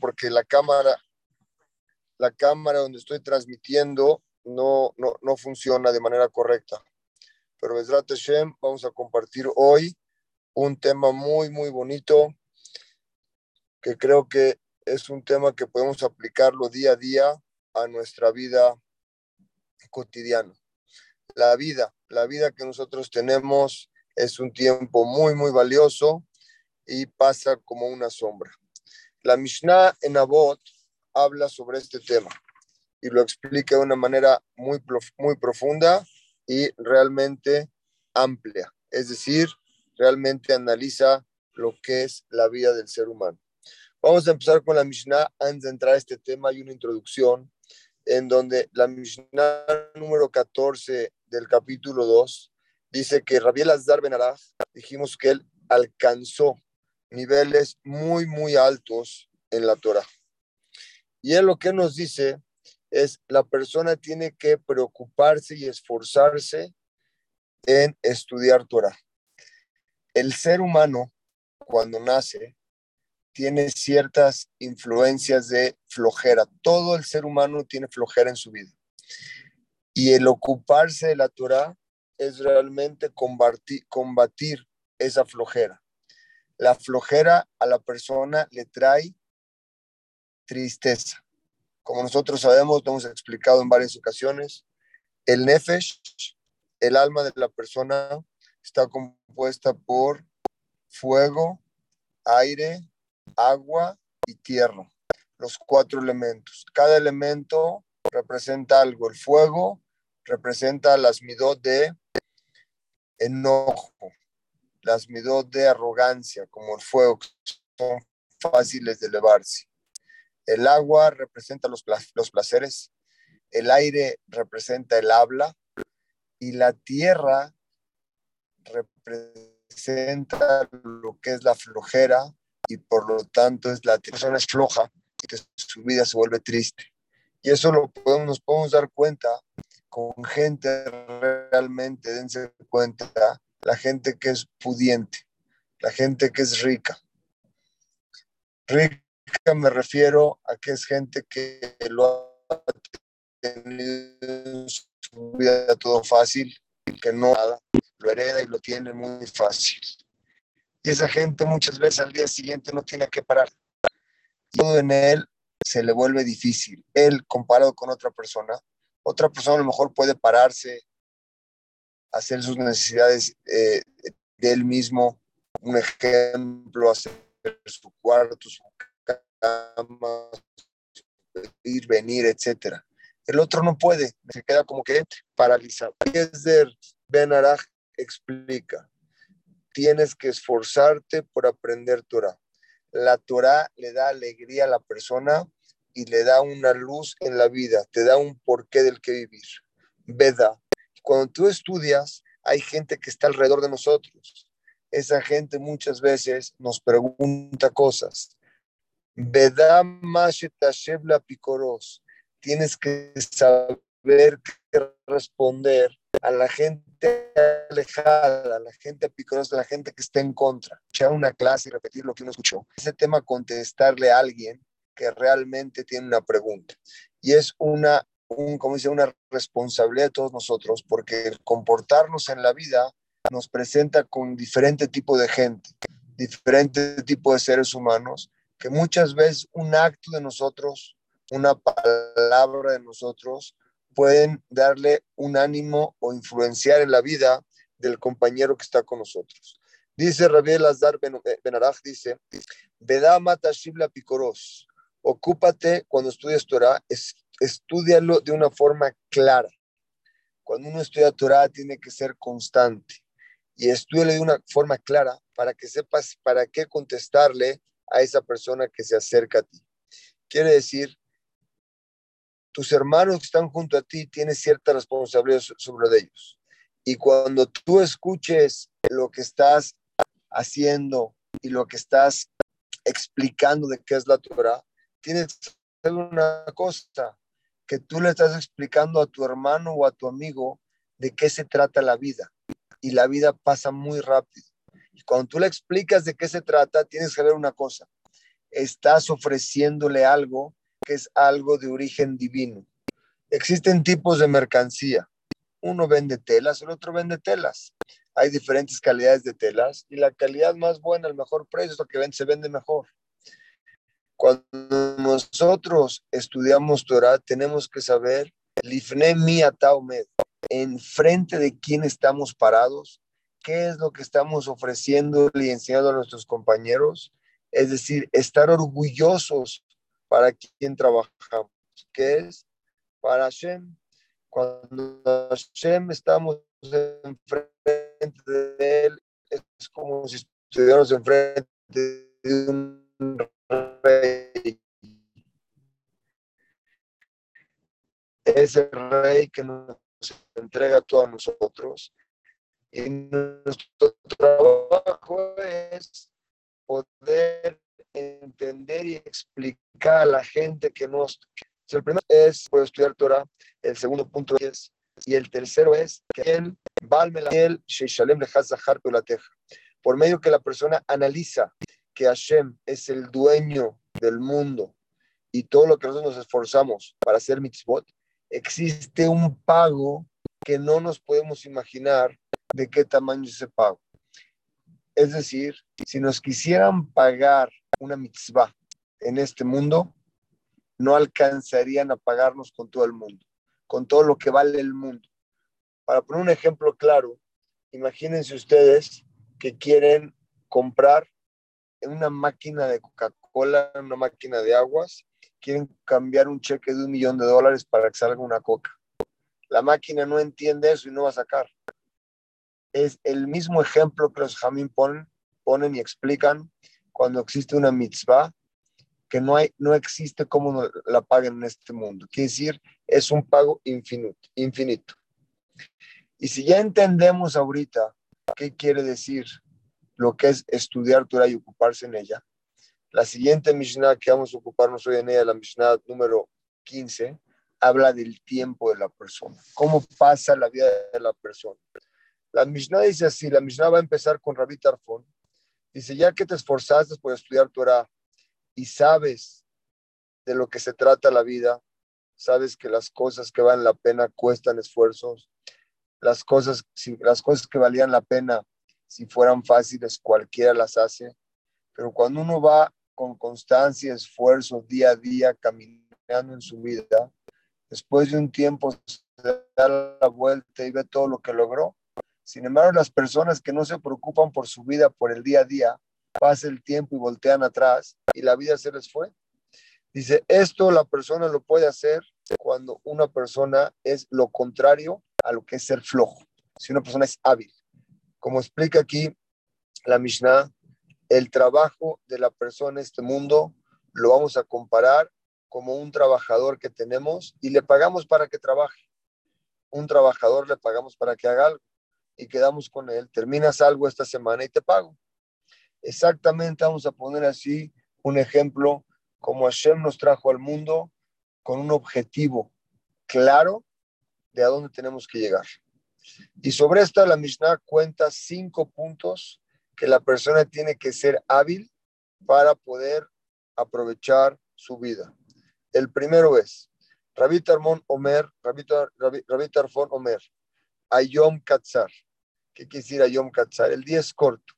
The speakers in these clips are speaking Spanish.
porque la cámara, la cámara donde estoy transmitiendo no, no, no funciona de manera correcta. Pero Besrat Hashem, vamos a compartir hoy un tema muy, muy bonito que creo que es un tema que podemos aplicarlo día a día a nuestra vida cotidiana. La vida, la vida que nosotros tenemos es un tiempo muy, muy valioso y pasa como una sombra. La Mishnah en Abot habla sobre este tema y lo explica de una manera muy, muy profunda y realmente amplia. Es decir, realmente analiza lo que es la vida del ser humano. Vamos a empezar con la Mishnah. Antes de entrar a este tema, hay una introducción en donde la Mishnah número 14 del capítulo 2 dice que Rabiel Azdar Ben dijimos que él alcanzó niveles muy, muy altos en la Torah. Y él lo que nos dice es la persona tiene que preocuparse y esforzarse en estudiar Torah. El ser humano, cuando nace, tiene ciertas influencias de flojera. Todo el ser humano tiene flojera en su vida. Y el ocuparse de la Torah es realmente combatir, combatir esa flojera. La flojera a la persona le trae tristeza. Como nosotros sabemos, lo hemos explicado en varias ocasiones, el nefesh, el alma de la persona, está compuesta por fuego, aire, agua y tierra, los cuatro elementos. Cada elemento representa algo. El fuego representa las midot de enojo, las midot de arrogancia, como el fuego, que son fáciles de elevarse. El agua representa los, placeres, el aire representa el habla y la tierra representa lo que es la flojera y por lo tanto es la persona es floja y su vida se vuelve triste. Y eso lo podemos, nos podemos dar cuenta con gente realmente, dense cuenta, la gente que es pudiente, la gente que es rica. Rica me refiero a que es gente que lo ha tenido en su vida todo fácil, que no lo hereda y lo tiene muy fácil. Y esa gente muchas veces al día siguiente no tiene que parar. Todo en él se le vuelve difícil. Él comparado con otra persona, otra persona a lo mejor puede pararse, hacer sus necesidades eh, de él mismo, un ejemplo, hacer su cuarto, su cama, ir, venir, etc. El otro no puede, se queda como que paralizado. Yezer Ben Araj explica, tienes que esforzarte por aprender Torah. La Torah le da alegría a la persona y le da una luz en la vida, te da un porqué del que vivir. Veda. Cuando tú estudias, hay gente que está alrededor de nosotros. Esa gente muchas veces nos pregunta cosas. Tienes que saber qué responder a la gente alejada, a la gente picorosa, a la gente que está en contra. Echar una clase y repetir lo que uno escuchó. Ese tema, contestarle a alguien que realmente tiene una pregunta. Y es una, un, como dice, una responsabilidad de todos nosotros, porque comportarnos en la vida nos presenta con diferente tipo de gente, diferente tipo de seres humanos, que muchas veces un acto de nosotros, una palabra de nosotros, pueden darle un ánimo o influenciar en la vida del compañero que está con nosotros. Dice Rabiel Azar Benaraj, dice, Vedama Tashibla Picoros, ocúpate cuando estudias Torah, estudialo de una forma clara. Cuando uno estudia Torah tiene que ser constante y estudialo de una forma clara para que sepas para qué contestarle a esa persona que se acerca a ti. Quiere decir tus hermanos que están junto a ti tienes cierta responsabilidad sobre ellos. Y cuando tú escuches lo que estás haciendo y lo que estás explicando de qué es la Torah, tienes que hacer una cosa, que tú le estás explicando a tu hermano o a tu amigo de qué se trata la vida. Y la vida pasa muy rápido. Y cuando tú le explicas de qué se trata, tienes que ver una cosa. estás ofreciéndole algo que es algo de origen divino. Existen tipos de mercancía. Uno vende telas, el otro vende telas. Hay diferentes calidades de telas y la calidad más buena, el mejor precio, es lo que se vende mejor. Cuando nosotros estudiamos Torah, tenemos que saber, lifne mi en frente de quién estamos parados, qué es lo que estamos ofreciendo y enseñando a nuestros compañeros, es decir, estar orgullosos para quien trabajamos, que es para Hashem. Cuando Hashem estamos enfrente de él, es como si estuviéramos enfrente de un rey. Ese rey que nos entrega todo a nosotros. Y nuestro trabajo es poder entender y explicar a la gente que nos... El primero es poder estudiar Torah, el segundo punto es, y el tercero es que él, por medio que la persona analiza que Hashem es el dueño del mundo y todo lo que nosotros nos esforzamos para hacer mitzvot, existe un pago que no nos podemos imaginar de qué tamaño es ese pago. Es decir, si nos quisieran pagar una mitzvah en este mundo, no alcanzarían a pagarnos con todo el mundo, con todo lo que vale el mundo. Para poner un ejemplo claro, imagínense ustedes que quieren comprar una máquina de Coca-Cola, una máquina de aguas, quieren cambiar un cheque de un millón de dólares para que salga una coca. La máquina no entiende eso y no va a sacar es el mismo ejemplo que los jamín ponen, y explican cuando existe una mitzvah que no, hay, no existe cómo la paguen en este mundo. Quiere decir, es un pago infinito, infinito. Y si ya entendemos ahorita qué quiere decir lo que es estudiar Torah y ocuparse en ella, la siguiente Mishnah que vamos a ocuparnos hoy en ella, la Mishnah número 15, habla del tiempo de la persona, cómo pasa la vida de la persona. La Mishnah dice así, la Mishnah va a empezar con Rabbi Tarfon. Dice, ya que te esforzaste por estudiar Torah y sabes de lo que se trata la vida, sabes que las cosas que valen la pena cuestan esfuerzos, las cosas, las cosas que valían la pena, si fueran fáciles, cualquiera las hace, pero cuando uno va con constancia, esfuerzo, día a día, caminando en su vida, después de un tiempo se da la vuelta y ve todo lo que logró, sin embargo, las personas que no se preocupan por su vida, por el día a día, pasa el tiempo y voltean atrás y la vida se les fue. Dice, esto la persona lo puede hacer cuando una persona es lo contrario a lo que es ser flojo, si una persona es hábil. Como explica aquí la Mishnah, el trabajo de la persona en este mundo lo vamos a comparar como un trabajador que tenemos y le pagamos para que trabaje. Un trabajador le pagamos para que haga algo y quedamos con él. Terminas algo esta semana y te pago. Exactamente, vamos a poner así un ejemplo como Hashem nos trajo al mundo con un objetivo claro de a dónde tenemos que llegar. Y sobre esto la Mishnah cuenta cinco puntos que la persona tiene que ser hábil para poder aprovechar su vida. El primero es Rabbi Tarmon Omer, Rabbi, Tarfon Omer, Ayom Katzar. ¿Qué quiere decir Ayom Katzar? El día es corto.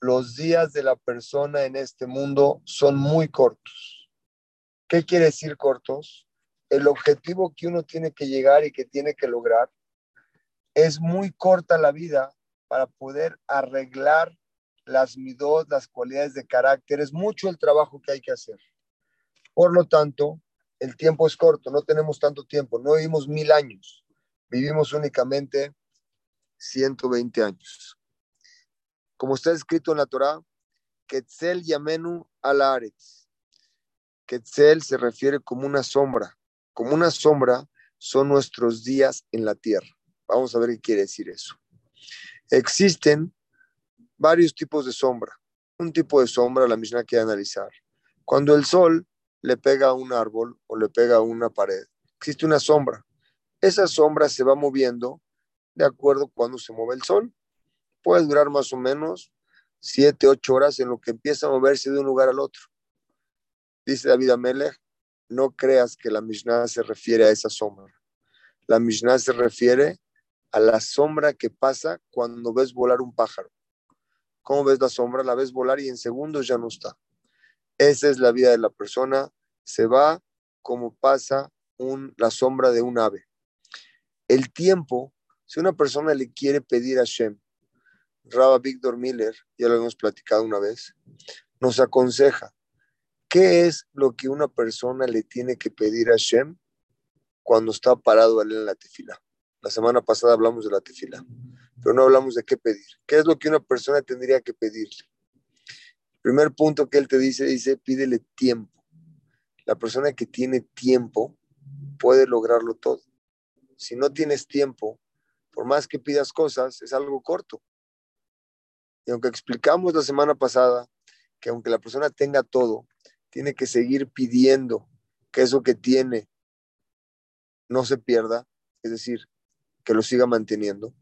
Los días de la persona en este mundo son muy cortos. ¿Qué quiere decir cortos? El objetivo que uno tiene que llegar y que tiene que lograr es muy corta la vida para poder arreglar las midot, las cualidades de carácter. Es mucho el trabajo que hay que hacer. Por lo tanto, el tiempo es corto, no tenemos tanto tiempo, no vivimos mil años, vivimos únicamente 120 años. Como está escrito en la Torá, Ketzel Yamenu Alaretz. Ketzel se refiere como una sombra. Como una sombra son nuestros días en la tierra. Vamos a ver qué quiere decir eso. Existen varios tipos de sombra. Un tipo de sombra, la misma que analizar. Cuando el sol le pega a un árbol o le pega a una pared, existe una sombra. Esa sombra se va moviendo de acuerdo cuando se mueve el sol. Puede durar más o menos 7, 8 horas en lo que empieza a moverse de un lugar al otro. Dice David Amelech, no creas que la Mishnah se refiere a esa sombra. La Mishnah se refiere a la sombra que pasa cuando ves volar un pájaro. ¿Cómo ves la sombra? La ves volar y en segundos ya no está. Esa es la vida de la persona. Se va como pasa un, la sombra de un ave. El tiempo, si una persona le quiere pedir a Shem, Rabba Víctor Miller, ya lo hemos platicado una vez, nos aconseja, ¿qué es lo que una persona le tiene que pedir a Shem cuando está parado en la tefila? La semana pasada hablamos de la tefila, pero no hablamos de qué pedir. ¿Qué es lo que una persona tendría que pedirle? primer punto que él te dice, dice, pídele tiempo. La persona que tiene tiempo puede lograrlo todo. Si no tienes tiempo, por más que pidas cosas, es algo corto. Y aunque explicamos la semana pasada que aunque la persona tenga todo, tiene que seguir pidiendo que eso que tiene no se pierda, es decir, que lo siga manteniendo.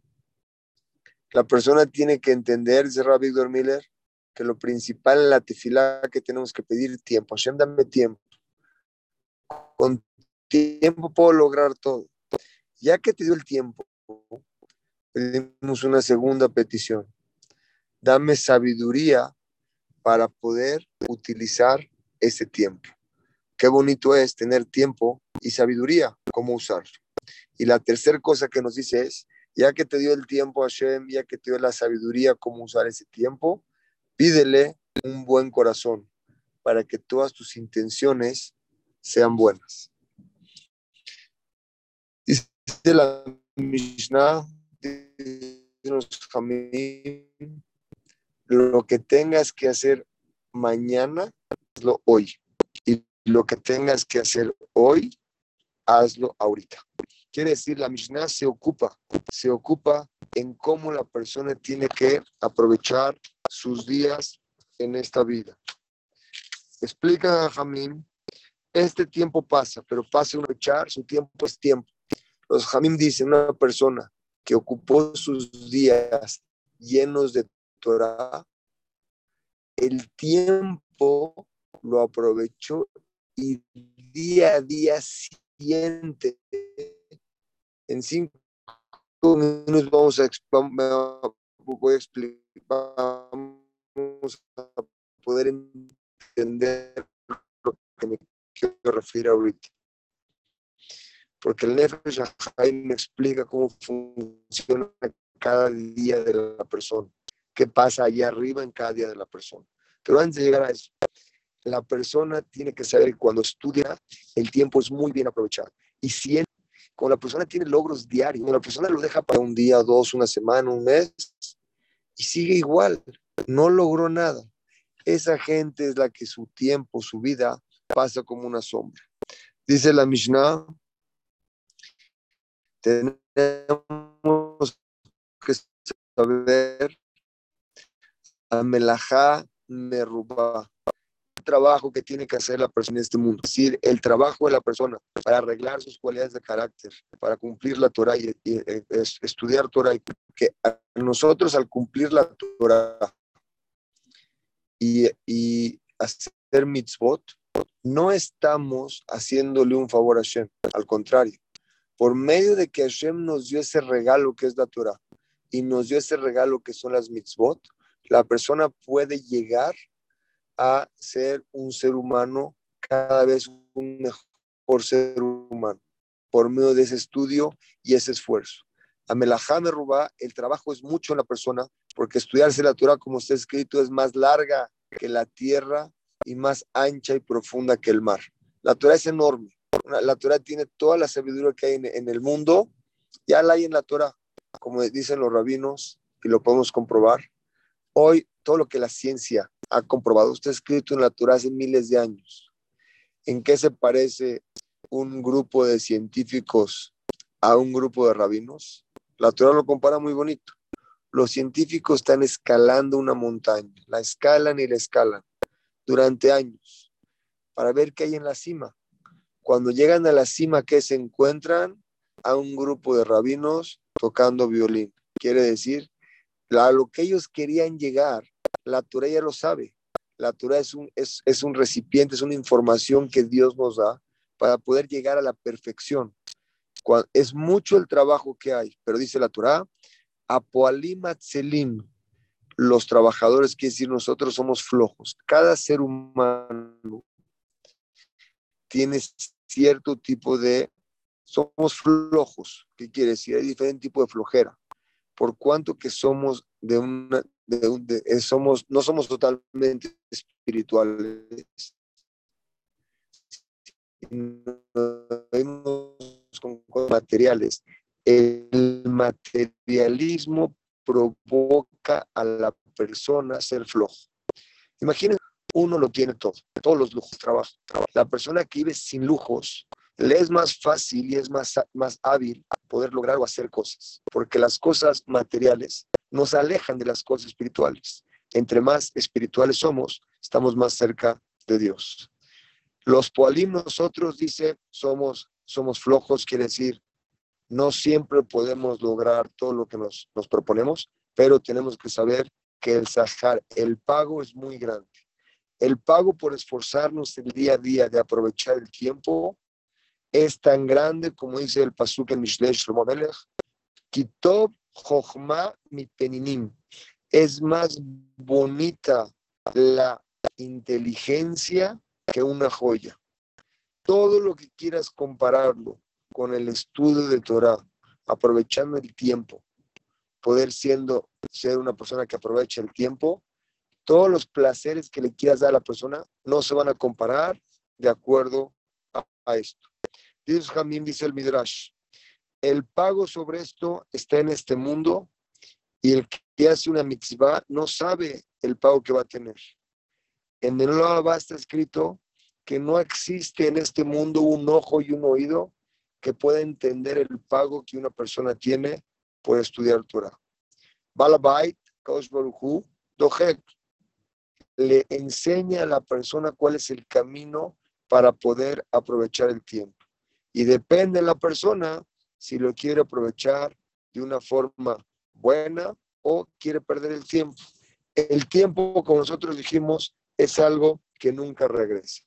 La persona tiene que entender, dice Rabbi Víctor Miller, que lo principal en la tefilá que tenemos que pedir tiempo. Hashem, dame tiempo. Con tiempo puedo lograr todo. Ya que te dio el tiempo, pedimos una segunda petición. Dame sabiduría para poder utilizar ese tiempo. Qué bonito es tener tiempo y sabiduría, cómo usarlo. Y la tercera cosa que nos dice es, ya que te dio el tiempo Hashem, ya que te dio la sabiduría, cómo usar ese tiempo, Pídele un buen corazón para que todas tus intenciones sean buenas. Dice la Mishnah, lo que tengas que hacer mañana, hazlo hoy. Y lo que tengas que hacer hoy, hazlo ahorita. Quiere decir, la Mishnah se ocupa, se ocupa en cómo la persona tiene que aprovechar sus días en esta vida. Explica a Jamín, este tiempo pasa, pero pasa un echar, su tiempo es tiempo. Los Jamín dicen, una persona que ocupó sus días llenos de Torah, el tiempo lo aprovechó y día a día siente. En cinco minutos vamos a, voy a explicar vamos a poder entender lo que me quiero referir ahorita. Porque el Nefesh me explica cómo funciona cada día de la persona, qué pasa allá arriba en cada día de la persona. Pero antes de llegar a eso, la persona tiene que saber que cuando estudia, el tiempo es muy bien aprovechado. Y si cuando la persona tiene logros diarios, cuando la persona lo deja para un día, dos, una semana, un mes, y sigue igual, no logró nada. Esa gente es la que su tiempo, su vida pasa como una sombra. Dice la Mishnah, tenemos que saber, Amelajá Merubá, trabajo que tiene que hacer la persona en este mundo. Es decir, el trabajo de la persona para arreglar sus cualidades de carácter, para cumplir la Torah y, estudiar Torah. Y que nosotros al cumplir la Torah y, y hacer mitzvot, no estamos haciéndole un favor a Hashem. Al contrario, por medio de que Hashem nos dio ese regalo que es la Torah y nos dio ese regalo que son las mitzvot, la persona puede llegar a ser un ser humano cada vez un mejor ser humano por medio de ese estudio y ese esfuerzo. A Melahame Rubá, el trabajo es mucho en la persona, porque estudiarse la Torah, como está escrito, es más larga que la tierra y más ancha y profunda que el mar. La Torah es enorme. La Torah tiene toda la sabiduría que hay en, en el mundo, ya la hay en la Torah, como dicen los rabinos, y lo podemos comprobar. Hoy, todo lo que la ciencia ha comprobado, está escrito en la Torah hace miles de años. ¿En qué se parece un grupo de científicos a un grupo de rabinos? La Torah lo compara muy bonito. Los científicos están escalando una montaña, la escalan y la escalan durante años para ver qué hay en la cima. Cuando llegan a la cima, ¿qué se encuentran? A un grupo de rabinos tocando violín. Quiere decir, a lo que ellos querían llegar, la Torah ya lo sabe. La Torah es un, es, es un recipiente, es una información que Dios nos da para poder llegar a la perfección. es mucho el trabajo que hay, pero dice la Torah, Apoalim Atzelim, los trabajadores, quiere decir nosotros somos flojos. Cada ser humano tiene cierto tipo de, somos flojos. ¿Qué quiere decir? Hay diferente tipo de flojera. Por cuanto que somos de una, de eh, somos, no somos totalmente espirituales. con materiales. El materialismo provoca a la persona ser flojo. Imagínense, uno lo tiene todo, todos los lujos, trabajo. La persona que vive sin lujos, le es más fácil y es más, más hábil poder lograr o hacer cosas, porque las cosas materiales nos alejan de las cosas espirituales. Entre más espirituales somos, estamos más cerca de Dios. Los poalim nosotros, dice, somos, somos flojos, quiere decir, no siempre podemos lograr todo lo que nos, nos proponemos, pero tenemos que saber que el sahar, el pago es muy grande. El pago por esforzarnos el día a día de aprovechar el tiempo es tan grande como dice el pasuk en Mishlei Shlomo Melech, Jochma mi peninim. Es más bonita la inteligencia que una joya. Todo lo que quieras compararlo con el estudio de Torah, aprovechando el tiempo, poder siendo ser una persona que aprovecha el tiempo, todos los placeres que le quieras dar a la persona no se van a comparar de acuerdo a, esto. Dice Jamín, dice el Midrash, el pago sobre esto está en este mundo y el que hace una mitzvah no sabe el pago que va a tener. En el Lava está escrito que no existe en este mundo un ojo y un oído que pueda entender el pago que una persona tiene por estudiar Torah. Balabait, Baruchu, Dohek, le enseña a la persona cuál es el camino para poder aprovechar el tiempo. Y depende de la persona si lo quiere aprovechar de una forma buena o quiere perder el tiempo. El tiempo, como nosotros dijimos, es algo que nunca regresa.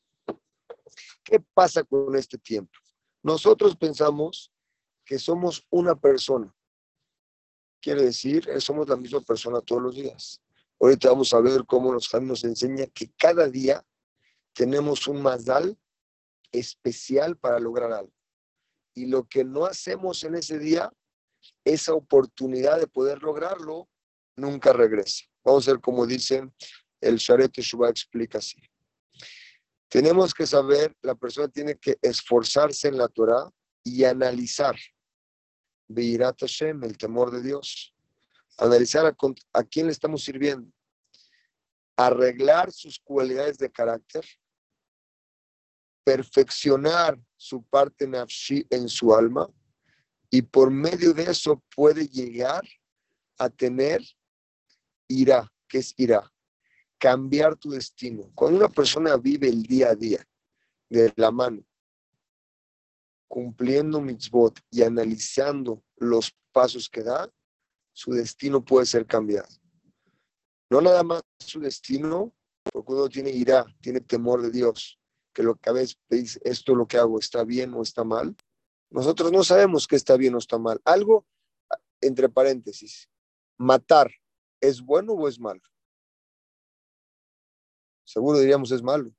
¿Qué pasa con este tiempo? Nosotros pensamos que somos una persona. Quiere decir, eh, somos la misma persona todos los días. Ahorita vamos a ver cómo los nos enseña que cada día tenemos un mazdal especial para lograr algo y lo que no hacemos en ese día, esa oportunidad de poder lograrlo, nunca regresa. Vamos a ver cómo dicen el Sharet Shubá explica así. Tenemos que saber, la persona tiene que esforzarse en la Torah y analizar. Beirat Hashem, el temor de Dios. Analizar a, a quién le estamos sirviendo. Arreglar sus cualidades de carácter perfeccionar su parte nafshi en su alma y por medio de eso puede llegar a tener ira, que es ira, cambiar tu destino. Cuando una persona vive el día a día de la mano, cumpliendo mitzvot y analizando los pasos que da, su destino puede ser cambiado. No nada más su destino, porque uno tiene ira, tiene temor de Dios, que lo que a veces dice, esto lo que hago está bien o está mal. Nosotros no sabemos qué está bien o está mal. Algo, entre paréntesis, matar, ¿es bueno o es malo? Seguro diríamos es malo,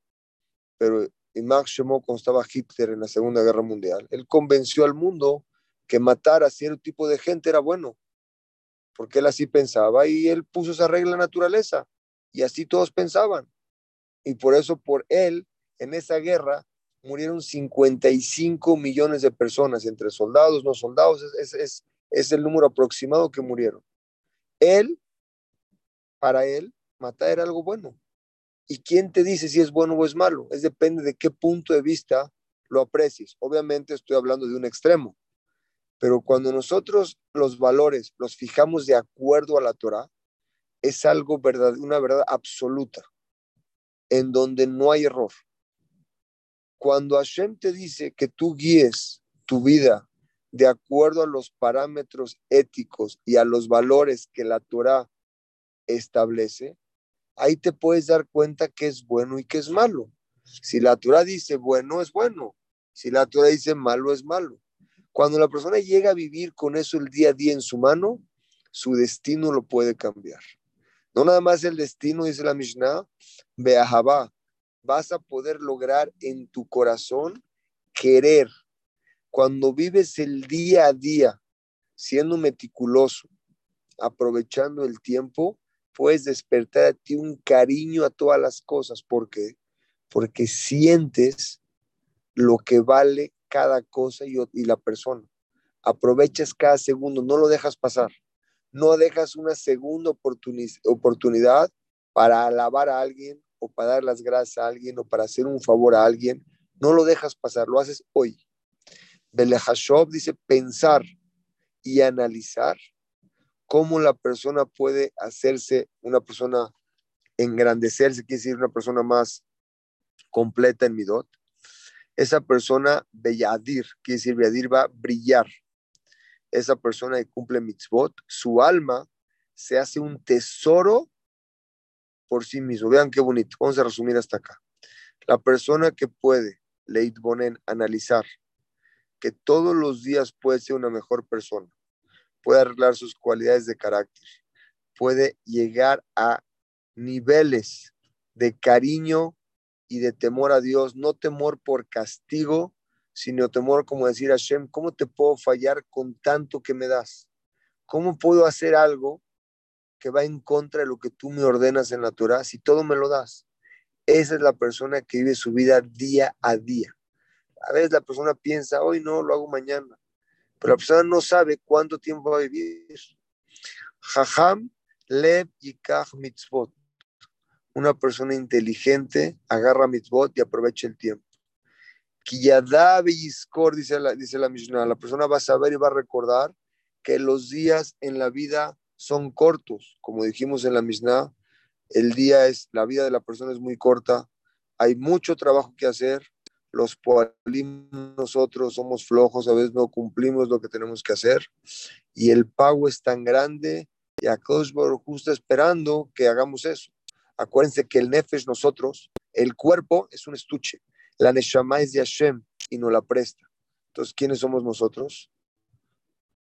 pero Max Shemó, cuando estaba Hitler en la Segunda Guerra Mundial, él convenció al mundo que matar a cierto tipo de gente era bueno, porque él así pensaba y él puso esa regla naturaleza y así todos pensaban. Y por eso, por él, en esa guerra murieron 55 millones de personas, entre soldados, no soldados, es, el número aproximado que murieron. Él, para él, matar era algo bueno. ¿Y quién te dice si es bueno o es malo? Es depende de qué punto de vista lo aprecies. Obviamente estoy hablando de un extremo, pero cuando nosotros los valores los fijamos de acuerdo a la Torah, es algo verdad, una verdad absoluta, en donde no hay error. Cuando Hashem te dice que tú guíes tu vida de acuerdo a los parámetros éticos y a los valores que la Torah establece, ahí te puedes dar cuenta que es bueno y que es malo. Si la Torah dice bueno, es bueno. Si la Torah dice malo, es malo. Cuando la persona llega a vivir con eso el día a día en su mano, su destino lo puede cambiar. No nada más el destino, dice la Mishnah, Beahabá, vas a poder lograr en tu corazón querer. Cuando vives el día a día siendo meticuloso, aprovechando el tiempo, puedes despertar a ti un cariño a todas las cosas. ¿Por qué? Porque sientes lo que vale cada cosa y, la persona. Aprovechas cada segundo, no lo dejas pasar. No dejas una segunda oportunidad para alabar a alguien o para dar las gracias a alguien o para hacer un favor a alguien. No lo dejas pasar, lo haces hoy. Belehashov dice pensar y analizar cómo la persona puede hacerse una persona, engrandecerse, quiere decir una persona más completa en Midot. Esa persona, Beyadir, quiere decir Beyadir va a brillar. Esa persona que cumple mitzvot, su alma se hace un tesoro por sí mismo. Vean qué bonito. Vamos a resumir hasta acá. La persona que puede, Leit Bonen, analizar que todos los días puede ser una mejor persona, puede arreglar sus cualidades de carácter, puede llegar a niveles de cariño y de temor a Dios, no temor por castigo, sino temor como decir a Hashem, ¿cómo te puedo fallar con tanto que me das? ¿Cómo puedo hacer algo que va en contra de lo que tú me ordenas en la Torah si todo me lo das? Esa es la persona que vive su vida día a día. A veces la persona piensa, hoy no, lo hago mañana pero la persona no sabe cuánto tiempo va a vivir. Jajam lev yikach mitzvot. Una persona inteligente agarra mitzvot y aprovecha el tiempo. Yiskor, dice la, dice la Mishnah, la persona va a saber y va a recordar que los días en la vida son cortos. Como dijimos en la Mishnah, el día es, la vida de la persona es muy corta, hay mucho trabajo que hacer, los poalim nosotros somos flojos, a veces no cumplimos lo que tenemos que hacer y el pago es tan grande y a Baruj está esperando que hagamos eso. Acuérdense que el nefesh nosotros, el cuerpo es un estuche, la neshama es de Hashem y no la presta. Entonces, ¿quiénes somos nosotros?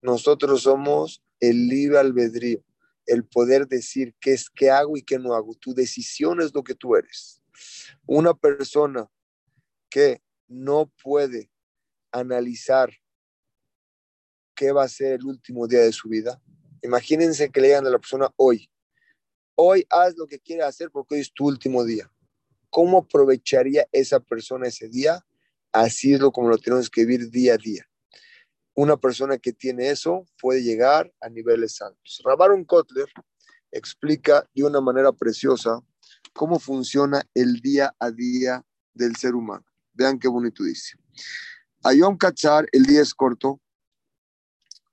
Nosotros somos el libre albedrío, el poder decir qué es qué hago y qué no hago. Tu decisión es lo que tú eres. Una persona que no puede analizar qué va a ser el último día de su vida. Imagínense que le digan a la persona hoy, hoy haz lo que quieras hacer porque hoy es tu último día. ¿Cómo aprovecharía esa persona ese día? Así es lo como lo tenemos que vivir día a día. Una persona que tiene eso puede llegar a niveles altos. Rabaron Kotler explica de una manera preciosa cómo funciona el día a día del ser humano. Vean qué bonito dice. A Yom Kachar, el día es corto.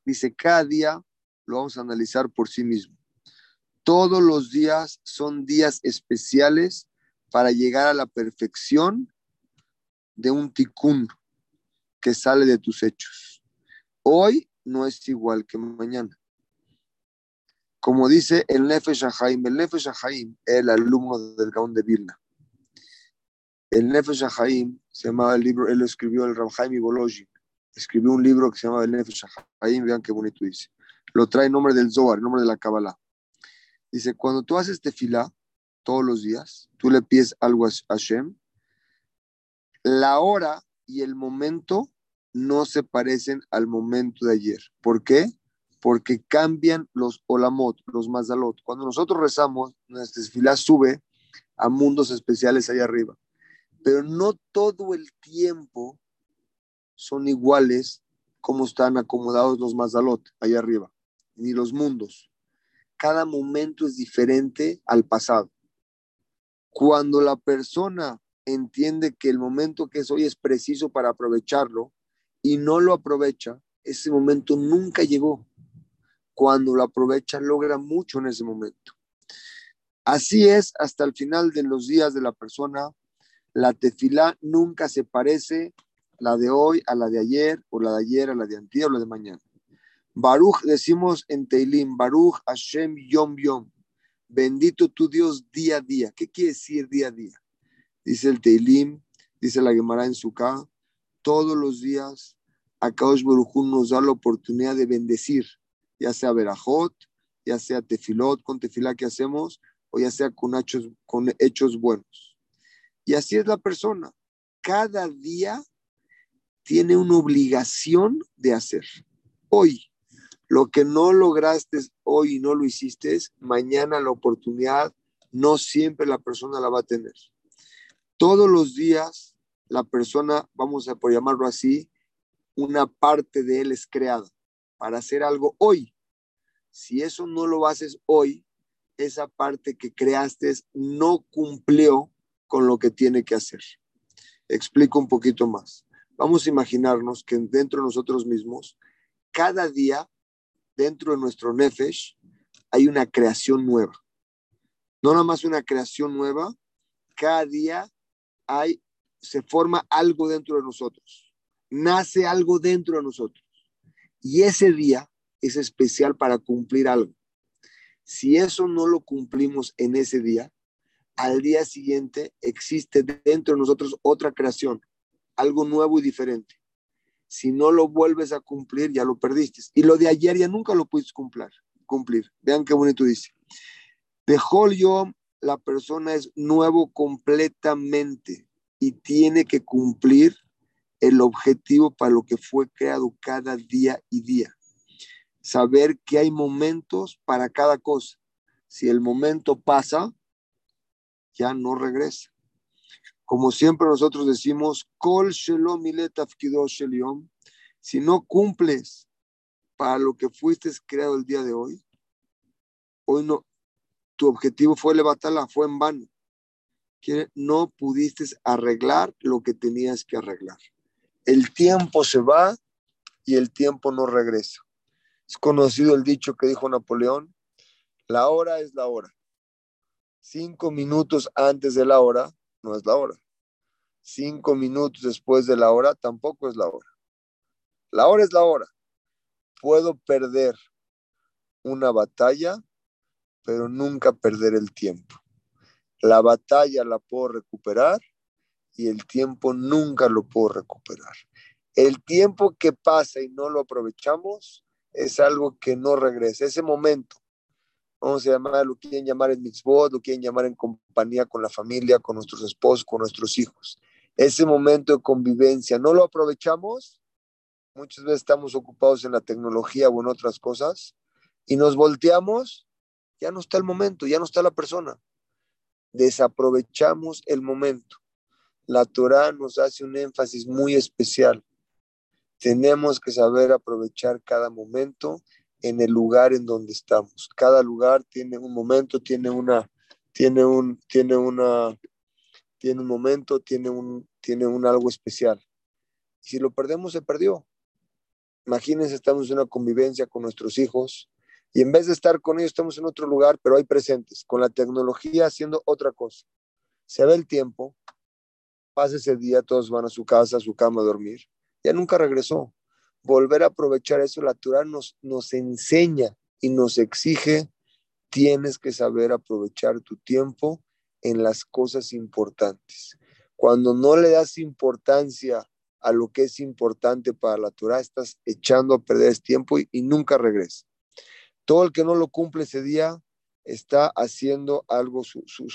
Dice, cada día lo vamos a analizar por sí mismo. Todos los días son días especiales para llegar a la perfección de un tikkun que sale de tus hechos. Hoy no es igual que mañana. Como dice el Nefesh Haim, el Nefesh Haim, el alumno del Gaón de Vilna. El Nefesh Haim se llamaba el libro, él lo escribió el Ramjaim Ibolojin. Escribió un libro que se llama el Nefesh Haim, vean qué bonito dice. Lo trae en nombre del Zohar, en nombre de la Kabbalah. Dice, cuando tú haces tefilá todos los días, tú le pides algo a Hashem, la hora y el momento no se parecen al momento de ayer. ¿Por qué? Porque cambian los olamot, los mazalot. Cuando nosotros rezamos, nuestra tefilá sube a mundos especiales allá arriba pero no todo el tiempo son iguales como están acomodados los Mazalot ahí arriba, ni los mundos. Cada momento es diferente al pasado. Cuando la persona entiende que el momento que es hoy es preciso para aprovecharlo y no lo aprovecha, ese momento nunca llegó. Cuando lo aprovecha, logra mucho en ese momento. Así es hasta el final de los días de la persona la tefilá nunca se parece la de hoy a la de ayer, o la de ayer a la de antier, o la de mañana. Baruch decimos en Teilim, Baruch Hashem Yom Yom. Bendito tu Dios día a día. ¿Qué quiere decir día a día? Dice el Teilim, dice la Gemara en Sukkah, todos los días Akaosh Baruchun nos da la oportunidad de bendecir, ya sea Berajot, ya sea Tefilot, con Tefilá que hacemos, o ya sea con hechos, con hechos buenos. Y así es la persona. Cada día tiene una obligación de hacer. Hoy, lo que no lograste hoy y no lo hiciste, mañana la oportunidad no siempre la persona la va a tener. Todos los días la persona, vamos a por llamarlo así, una parte de él es creada para hacer algo hoy. Si eso no lo haces hoy, esa parte que creaste no cumplió con lo que tiene que hacer. Explico un poquito más. Vamos a imaginarnos que dentro de nosotros mismos, cada día, dentro de nuestro Nefesh, hay una creación nueva. No nada más una creación nueva, cada día hay, se forma algo dentro de nosotros. Nace algo dentro de nosotros. Y ese día es especial para cumplir algo. Si eso no lo cumplimos en ese día, al día siguiente existe dentro de nosotros otra creación, algo nuevo y diferente. Si no lo vuelves a cumplir, ya lo perdiste. Y lo de ayer ya nunca lo puedes cumplir. cumplir. Vean qué bonito dice. De yo la persona es nuevo completamente y tiene que cumplir el objetivo para lo que fue creado cada día y día. Saber que hay momentos para cada cosa. Si el momento pasa, ya no regresa. Como siempre nosotros decimos, Kol Shelom si no cumples para lo que fuiste creado el día de hoy, hoy no, tu objetivo fue levantarla, fue en vano. Que no pudiste arreglar lo que tenías que arreglar. El tiempo se va y el tiempo no regresa. Es conocido el dicho que dijo Napoleón, la hora es la hora. Cinco minutos antes de la hora no es la hora. Cinco minutos después de la hora tampoco es la hora. La hora es la hora. Puedo perder una batalla, pero nunca perder el tiempo. La batalla la puedo recuperar y el tiempo nunca lo puedo recuperar. El tiempo que pasa y no lo aprovechamos es algo que no regresa. Ese momento vamos a llamar, lo quieren llamar en mitzvot, lo quieren llamar en compañía con la familia, con nuestros esposos, con nuestros hijos. Ese momento de convivencia, no lo aprovechamos, muchas veces estamos ocupados en la tecnología o en otras cosas, y nos volteamos, ya no está el momento, ya no está la persona. Desaprovechamos el momento. La Torah nos hace un énfasis muy especial. Tenemos que saber aprovechar cada momento en el lugar en donde estamos. Cada lugar tiene un momento, tiene una, tiene un, tiene una, tiene un momento, tiene un, tiene un algo especial. Si lo perdemos, se perdió. Imagínense, estamos en una convivencia con nuestros hijos y en vez de estar con ellos, estamos en otro lugar, pero hay presentes, con la tecnología haciendo otra cosa. Se ve el tiempo, pasa ese día, todos van a su casa, a su cama a dormir. Ya nunca regresó volver a aprovechar eso, la Torah nos, enseña y nos exige, tienes que saber aprovechar tu tiempo en las cosas importantes. Cuando no le das importancia a lo que es importante para la Torah, estás echando a perder tiempo y, nunca regresa. Todo el que no lo cumple ese día está haciendo algo, su, su,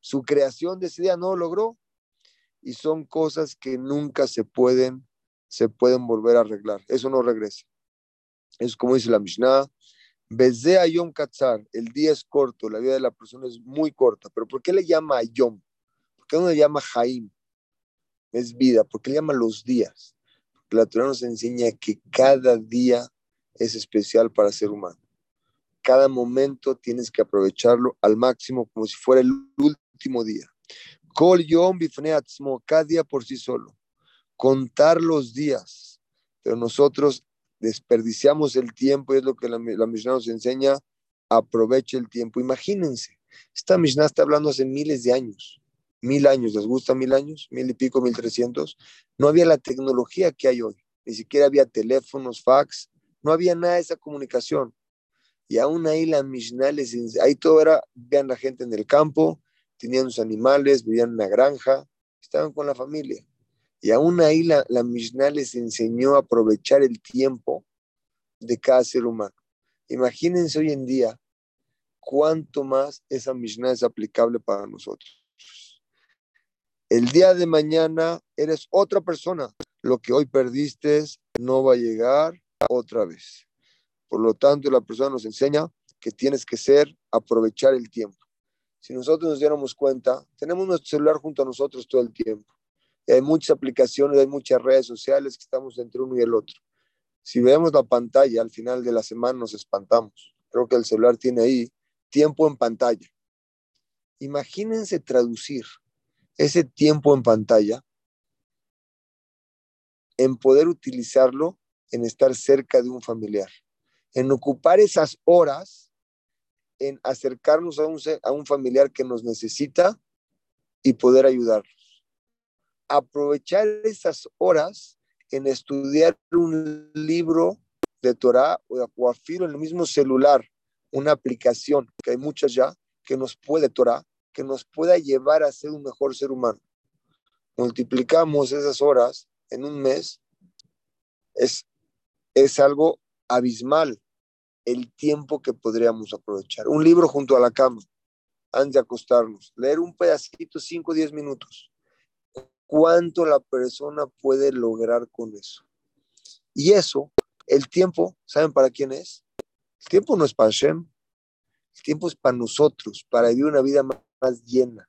su creación de ese día no lo logró. Y son cosas que nunca se pueden se pueden volver a arreglar. Eso no regresa. Es como dice la Mishnah. Bezea Yom Katzar, el día es corto, la vida de la persona es muy corta. ¿Pero por qué le llama Yom? ¿Por qué no le llama Jaim? Es vida. ¿Por qué le llama los días? Porque la Torah nos enseña que cada día es especial para ser humano. Cada momento tienes que aprovecharlo al máximo como si fuera el último día. Kol Yom cada día por sí solo contar los días, pero nosotros desperdiciamos el tiempo y es lo que la, la Mishnah nos enseña, aproveche el tiempo. Imagínense, esta Mishnah está hablando hace miles de años, mil años, ¿les gusta mil años? Mil y pico, mil trescientos. No había la tecnología que hay hoy, ni siquiera había teléfonos, fax, no había nada de esa comunicación. Y aún ahí la Mishnah ahí todo era, vean la gente en el campo, tenían sus animales, vivían en una granja, estaban con la familia. Y aún ahí la, la Mishnah les enseñó a aprovechar el tiempo de cada ser humano. Imagínense hoy en día cuánto más esa Mishnah es aplicable para nosotros. El día de mañana eres otra persona. Lo que hoy perdiste no va a llegar otra vez. Por lo tanto, la persona nos enseña que tienes que ser, aprovechar el tiempo. Si nosotros nos diéramos cuenta, tenemos nuestro celular junto a nosotros todo el tiempo. Hay muchas aplicaciones, hay muchas redes sociales que estamos entre uno y el otro. Si vemos la pantalla al final de la semana nos espantamos. Creo que el celular tiene ahí tiempo en pantalla. Imagínense traducir ese tiempo en pantalla en poder utilizarlo en estar cerca de un familiar, en ocupar esas horas en acercarnos a un, a un familiar que nos necesita y poder ayudarlos. Aprovechar esas horas en estudiar un libro de Torah o, afiro en el mismo celular, una aplicación, que hay muchas ya, que nos puede Torah, que nos pueda llevar a ser un mejor ser humano. Multiplicamos esas horas en un mes, es, es algo abismal el tiempo que podríamos aprovechar. Un libro junto a la cama, antes de acostarnos, leer un pedacito, 5 o 10 minutos. ¿Cuánto la persona puede lograr con eso? Y eso, el tiempo, ¿saben para quién es? El tiempo no es para Hashem, el tiempo es para nosotros, para vivir una vida más, más llena.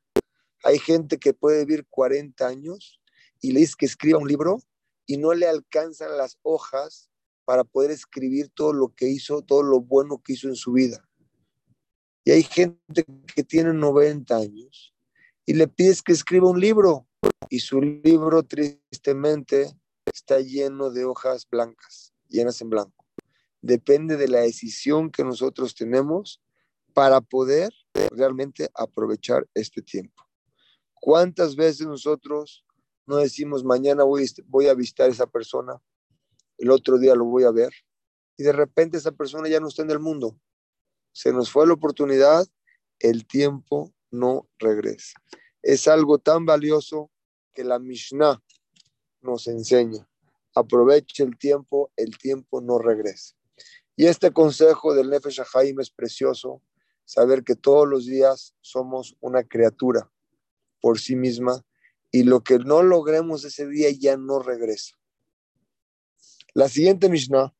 Hay gente que puede vivir 40 años y le dice que escriba un libro y no le alcanzan las hojas para poder escribir todo lo que hizo, todo lo bueno que hizo en su vida. Y hay gente que tiene 90 años y le pides que escriba un libro y su libro tristemente está lleno de hojas blancas, llenas en blanco. Depende de la decisión que nosotros tenemos para poder realmente aprovechar este tiempo. ¿Cuántas veces nosotros no decimos mañana voy, voy a visitar a esa persona, el otro día lo voy a ver, y de repente esa persona ya no está en el mundo. Se nos fue la oportunidad, el tiempo no regresa. Es algo tan valioso que la Mishnah nos enseña. Aproveche el tiempo, el tiempo no regresa. Y este consejo del Nefesh Haim es precioso, saber que todos los días somos una criatura por sí misma y lo que no logremos ese día ya no regresa. La siguiente Mishnah,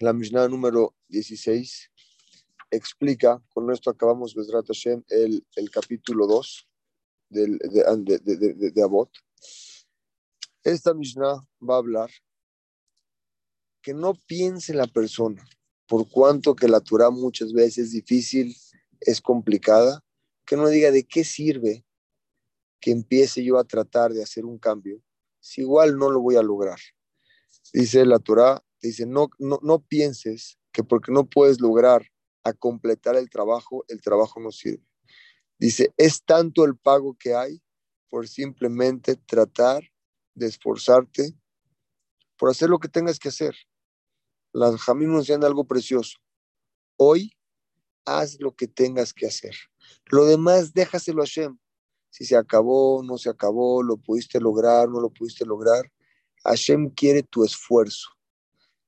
la Mishnah número 16, explica, con esto acabamos Hashem, el, el capítulo 2 del, de, de, de, de, Abot. Esta Mishnah va a hablar que no piense la persona, por cuanto que la Torah muchas veces es difícil, es complicada, que no diga de qué sirve que empiece yo a tratar de hacer un cambio, si igual no lo voy a lograr. Dice la Torah, dice, no, no, no pienses que porque no puedes lograr a completar el trabajo, el trabajo no sirve. Dice, es tanto el pago que hay por simplemente tratar de esforzarte por hacer lo que tengas que hacer. Las Jamín nos algo precioso. Hoy haz lo que tengas que hacer. Lo demás déjaselo a Hashem. Si se acabó, no se acabó, lo pudiste lograr, no lo pudiste lograr. Hashem quiere tu esfuerzo,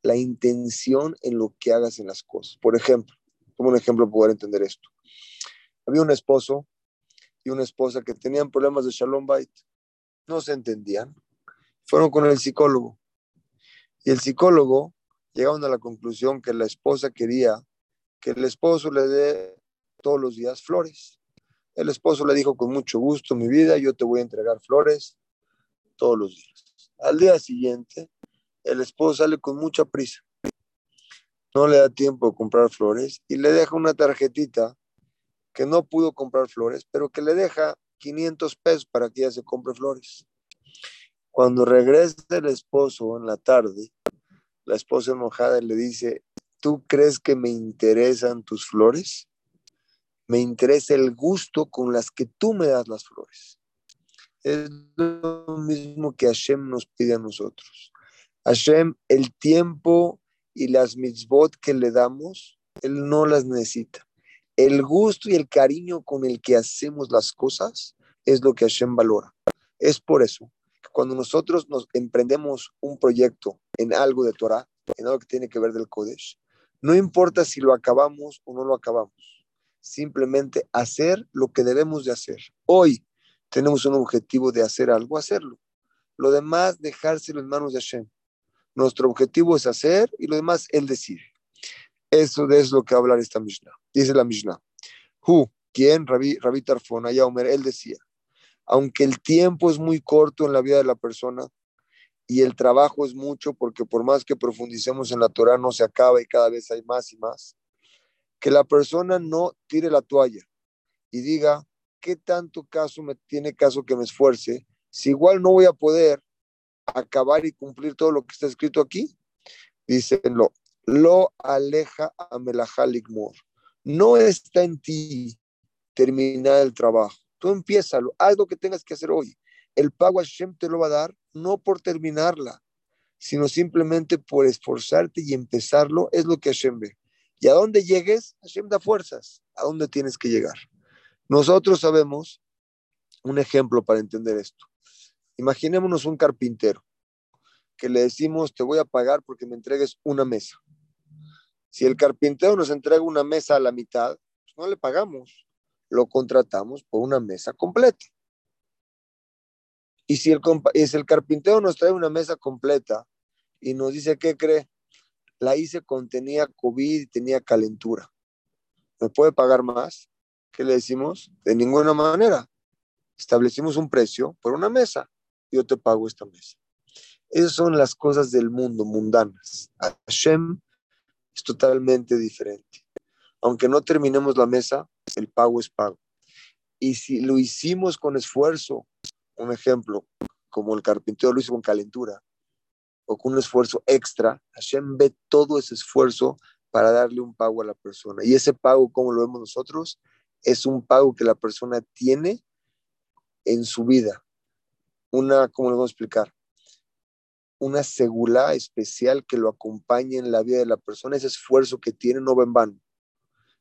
la intención en lo que hagas en las cosas. Por ejemplo, como un ejemplo poder entender esto. Había un esposo y una esposa que tenían problemas de Shalom Bait. No se entendían. Fueron con el psicólogo. Y el psicólogo llegaron a la conclusión que la esposa quería que el esposo le dé todos los días flores. El esposo le dijo con mucho gusto, mi vida, yo te voy a entregar flores todos los días. Al día siguiente, el esposo sale con mucha prisa. No le da tiempo de comprar flores y le deja una tarjetita que no pudo comprar flores, pero que le deja 500 pesos para que ella se compre flores. Cuando regresa el esposo en la tarde, la esposa enojada le dice, ¿tú crees que me interesan tus flores? Me interesa el gusto con las que tú me das las flores. Es lo mismo que Hashem nos pide a nosotros. Hashem, el tiempo y las mitzvot que le damos Él no las necesita. El gusto y el cariño con el que hacemos las cosas es lo que Hashem valora. Es por eso que cuando nosotros nos emprendemos un proyecto en algo de Torah, en algo que tiene que ver del Kodesh, no importa si lo acabamos o no lo acabamos, simplemente hacer lo que debemos de hacer. Hoy tenemos un objetivo de hacer algo, hacerlo. Lo demás, dejárselo en manos de Hashem. Nuestro objetivo es hacer y lo demás, Él decide. Eso es lo que habla esta Mishnah. Dice la Mishnah. Hu, quien, Rabbi, Rabbi Tarfon, él decía, aunque el tiempo es muy corto en la vida de la persona y el trabajo es mucho, porque por más que profundicemos en la Torah no se acaba y cada vez hay más y más, que la persona no tire la toalla y diga, ¿qué tanto caso me tiene caso que me esfuerce? Si igual no voy a poder acabar y cumplir todo lo que está escrito aquí, dícenlo, lo aleja a Melahalikmor. No está en ti terminar el trabajo. Tú empiézalo, haz lo que tengas que hacer hoy. El pago a Hashem te lo va a dar no por terminarla, sino simplemente por esforzarte y empezarlo, es lo que Hashem ve. Y a dónde llegues, Hashem da fuerzas, a dónde tienes que llegar. Nosotros sabemos un ejemplo para entender esto. Imaginémonos un carpintero que le decimos, te voy a pagar porque me entregues una mesa. Si el carpintero nos entrega una mesa a la mitad, pues no le pagamos, lo contratamos por una mesa completa. Y si el, si el carpintero nos trae una mesa completa y nos dice, ¿qué cree? La hice contenía COVID y tenía calentura. ¿Me puede pagar más? ¿Qué le decimos? De ninguna manera. Establecimos un precio por una mesa. Yo te pago esta mesa. Esas son las cosas del mundo, mundanas. Hashem es totalmente diferente. Aunque no terminemos la mesa, el pago es pago. Y si lo hicimos con esfuerzo, un ejemplo, como el carpintero lo hizo con calentura, o con un esfuerzo extra, Hashem ve todo ese esfuerzo para darle un pago a la persona. Y ese pago, como lo vemos nosotros, es un pago que la persona tiene en su vida. Una, ¿cómo le vamos a explicar? Una segula especial que lo acompañe en la vida de la persona. Ese esfuerzo que tiene no va en vano.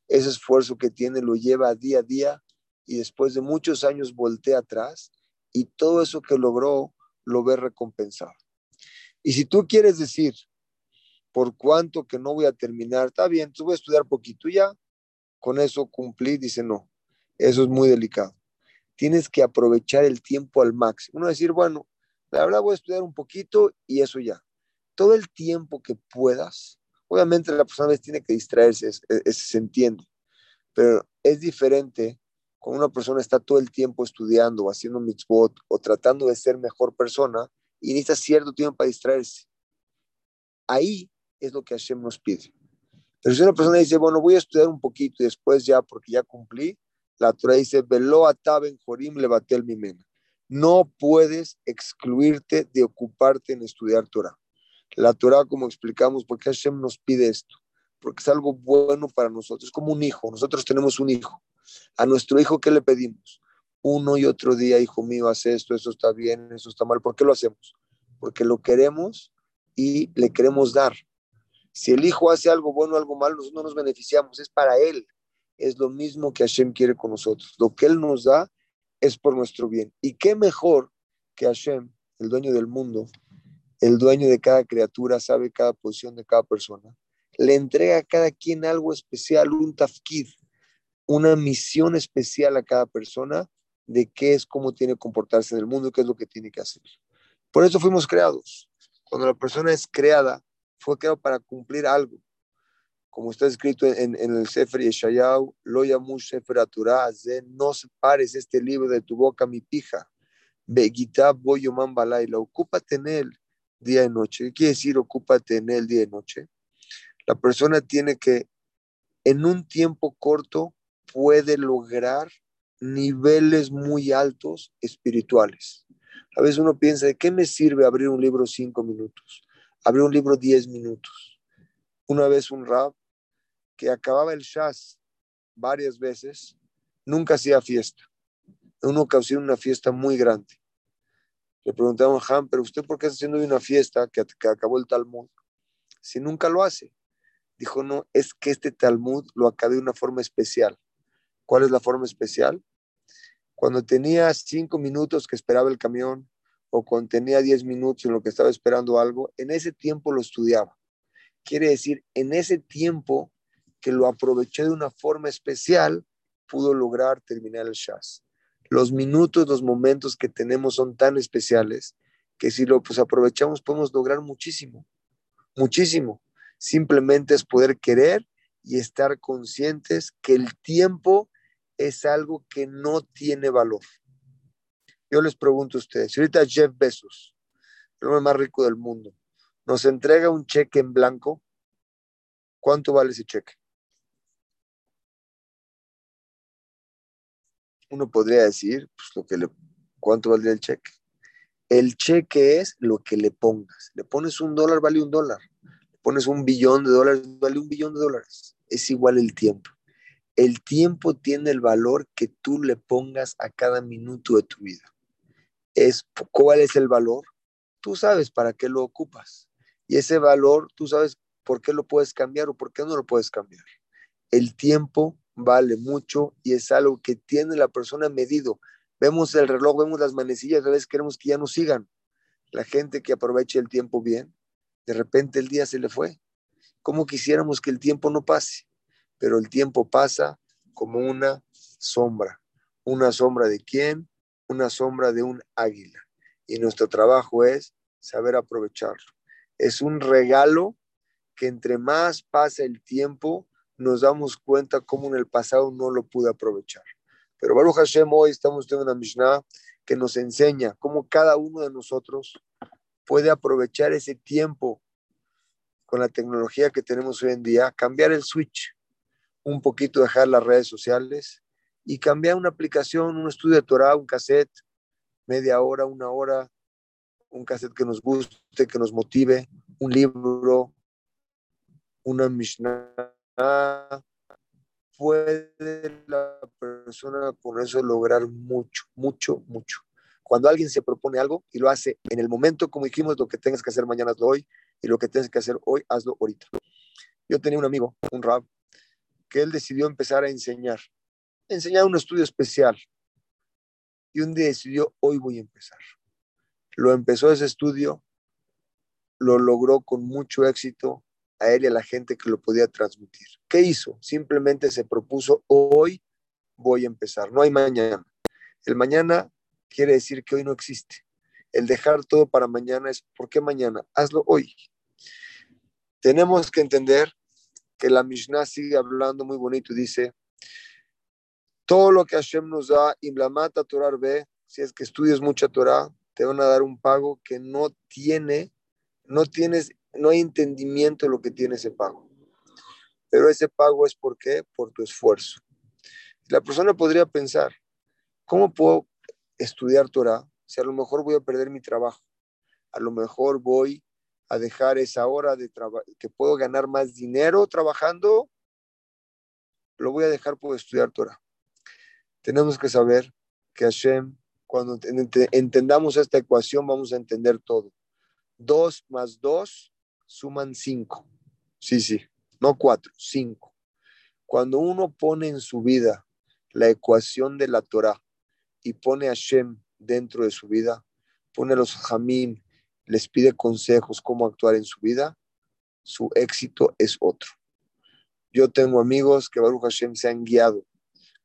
Ese esfuerzo que tiene lo lleva día a día y después de muchos años voltea atrás y todo eso que logró lo ve recompensado. Y si tú quieres decir, por cuánto que no voy a terminar, está bien, tú voy a estudiar poquito ya, con eso cumplí, dice no, eso es muy delicado. Tienes que aprovechar el tiempo al máximo. Uno decir, bueno, la verdad voy a estudiar un poquito y eso ya. Todo el tiempo que puedas, obviamente la persona tiene que distraerse, se entiende, pero es diferente cuando una persona está todo el tiempo estudiando o haciendo mitzvot o tratando de ser mejor persona y necesita cierto tiempo para distraerse. Ahí es lo que Hashem nos pide. Pero si una persona dice, bueno, voy a estudiar un poquito y después ya, porque ya cumplí, la Torah dice, velo ataben jorim levatel mimena. No puedes excluirte de ocuparte en estudiar Torah. La Torah, como explicamos, porque Hashem nos pide esto, porque es algo bueno para nosotros, como un hijo. Nosotros tenemos un hijo. A nuestro hijo, ¿qué le pedimos? Uno y otro día, hijo mío, haz esto, eso está bien, eso está mal. ¿Por qué lo hacemos? Porque lo queremos y le queremos dar. Si el hijo hace algo bueno o algo malo, nosotros no nos beneficiamos, es para él. Es lo mismo que Hashem quiere con nosotros. Lo que él nos da es por nuestro bien. Y qué mejor que Hashem, el dueño del mundo, el dueño de cada criatura, sabe cada posición de cada persona, le entrega a cada quien algo especial, un tafkid, una misión especial a cada persona de qué es, cómo tiene que comportarse en el mundo, qué es lo que tiene que hacer. Por eso fuimos creados. Cuando la persona es creada, fue creado para cumplir algo. Como está escrito en, el Sefer Yeshayahu, lo llamó Sefer no separes este libro de tu boca, mi pija. Begitab boyoman balaila, ocúpate en él día y noche. ¿Qué quiere decir ocúpate en él día y noche? La persona tiene que, en un tiempo corto, puede lograr niveles muy altos espirituales. A veces uno piensa, ¿de qué me sirve abrir un libro cinco minutos? Abrió un libro 10 minutos. Una vez un rab que acababa el shas varias veces, nunca hacía fiesta. En una ocasión una fiesta muy grande. Le preguntaban Han, pero usted por qué está haciendo una fiesta que, que acabó el Talmud? Si nunca lo hace. Dijo, no, es que este Talmud lo acabé de una forma especial. ¿Cuál es la forma especial? Cuando tenía cinco minutos que esperaba el camión o cuando tenía diez minutos en lo que estaba esperando algo, en ese tiempo lo estudiaba. Quiere decir, en ese tiempo que lo aproveché de una forma especial, pudo lograr terminar el Shas. Los minutos, los momentos que tenemos son tan especiales que si lo pues, aprovechamos podemos lograr muchísimo, muchísimo. Simplemente es poder querer y estar conscientes que el tiempo es algo que no tiene valor. Yo les pregunto a ustedes, si ahorita Jeff Bezos, el hombre más rico del mundo, nos entrega un cheque en blanco, ¿cuánto vale ese cheque? Uno podría decir, pues lo que le, ¿cuánto valdría el cheque? El cheque es lo que le pongas. Le pones un dólar, vale un dólar. Le pones un billón de dólares, vale un billón de dólares. Es igual el tiempo. El tiempo tiene el valor que tú le pongas a cada minuto de tu vida. Es cuál es el valor. Tú sabes para qué lo ocupas. Y ese valor, tú sabes por qué lo puedes cambiar o por qué no lo puedes cambiar. El tiempo vale mucho y es algo que tiene la persona medido vemos el reloj, vemos las manecillas, a veces queremos que ya nos sigan. La gente que aprovecha el tiempo bien, de repente el día se le fue. ¿Cómo quisiéramos que el tiempo no pase? Pero el tiempo pasa como una sombra. ¿Una sombra de quién? Una sombra de un águila. Y nuestro trabajo es saber aprovecharlo. Es un regalo que entre más pasa el tiempo, nos damos cuenta cómo en el pasado no lo pude aprovechar. Pero Baruch Hashem, hoy estamos teniendo una Mishnah que nos enseña cómo cada uno de nosotros puede aprovechar ese tiempo con la tecnología que tenemos hoy en día, cambiar el switch, un poquito dejar las redes sociales y cambiar una aplicación, un estudio de Torah, un cassette, media hora, una hora, un cassette que nos guste, que nos motive, un libro, una Mishnah, puede la persona con eso lograr mucho, mucho, mucho. Cuando alguien se propone algo y lo hace en el momento, como dijimos, lo que tengas que hacer mañana hazlo hoy y lo que tienes que hacer hoy, hazlo ahorita. Yo tenía un amigo, un rab, que él decidió empezar a enseñar, enseñar un estudio especial. Y un día decidió, hoy voy a empezar. Lo empezó ese estudio, lo logró con mucho éxito, a él y a la gente que lo podía transmitir. ¿Qué hizo? Simplemente se propuso, hoy voy a empezar, no hay mañana. El mañana quiere decir que hoy no existe. El dejar todo para mañana es, ¿por qué mañana? Hazlo hoy. Tenemos que entender que la Mishnah sigue hablando muy bonito dice, todo lo que Hashem nos da, Imlamata Torah ve, si es que estudias mucha Torah, te van a dar un pago que no tiene, no tienes no hay entendimiento de lo que tiene ese pago. Pero ese pago es por qué? Por tu esfuerzo. La persona podría pensar, ¿cómo puedo estudiar Torah si a lo mejor voy a perder mi trabajo? A lo mejor voy a dejar esa hora de trabajo, que puedo ganar más dinero trabajando, lo voy a dejar por estudiar Torah. Tenemos que saber que Hashem, cuando entendamos esta ecuación, vamos a entender todo. Dos más dos suman cinco. Sí, sí, no cuatro, cinco. Cuando uno pone en su vida la ecuación de la Torah y pone a Shem dentro de su vida, pone a los Jamim, les pide consejos cómo actuar en su vida, su éxito es otro. Yo tengo amigos que Baruch Hashem se han guiado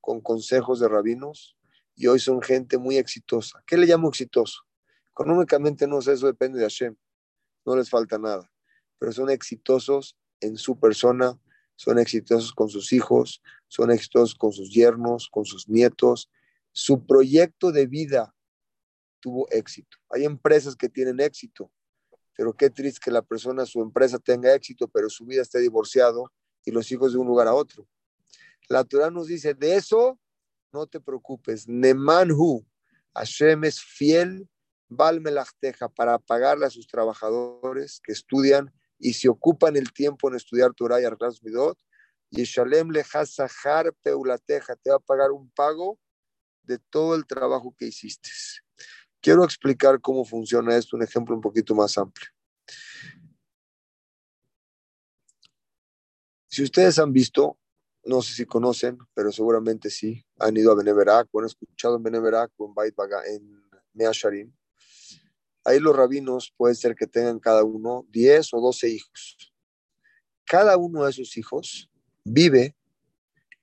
con consejos de rabinos y hoy son gente muy exitosa. ¿Qué le llamo exitoso? Económicamente no sé, eso depende de Hashem. No les falta nada pero son exitosos en su persona, son exitosos con sus hijos, son exitosos con sus yernos, con sus nietos. Su proyecto de vida tuvo éxito. Hay empresas que tienen éxito, pero qué triste que la persona, su empresa tenga éxito, pero su vida esté divorciado y los hijos de un lugar a otro. La Torah nos dice, de eso no te preocupes. Nemanhu, Hashem es fiel, Valmelachteja, para pagarle a sus trabajadores que estudian y se ocupan el tiempo en estudiar Torah y arreglar midot, y Shalem le peulateja, te va a pagar un pago de todo el trabajo que hiciste. Quiero explicar cómo funciona esto, un ejemplo un poquito más amplio. Si ustedes han visto, no sé si conocen, pero seguramente sí, han ido a Beneverak o han escuchado en Beneverak o en Bait en Measharim. Ahí los rabinos puede ser que tengan cada uno 10 o 12 hijos. Cada uno de esos hijos vive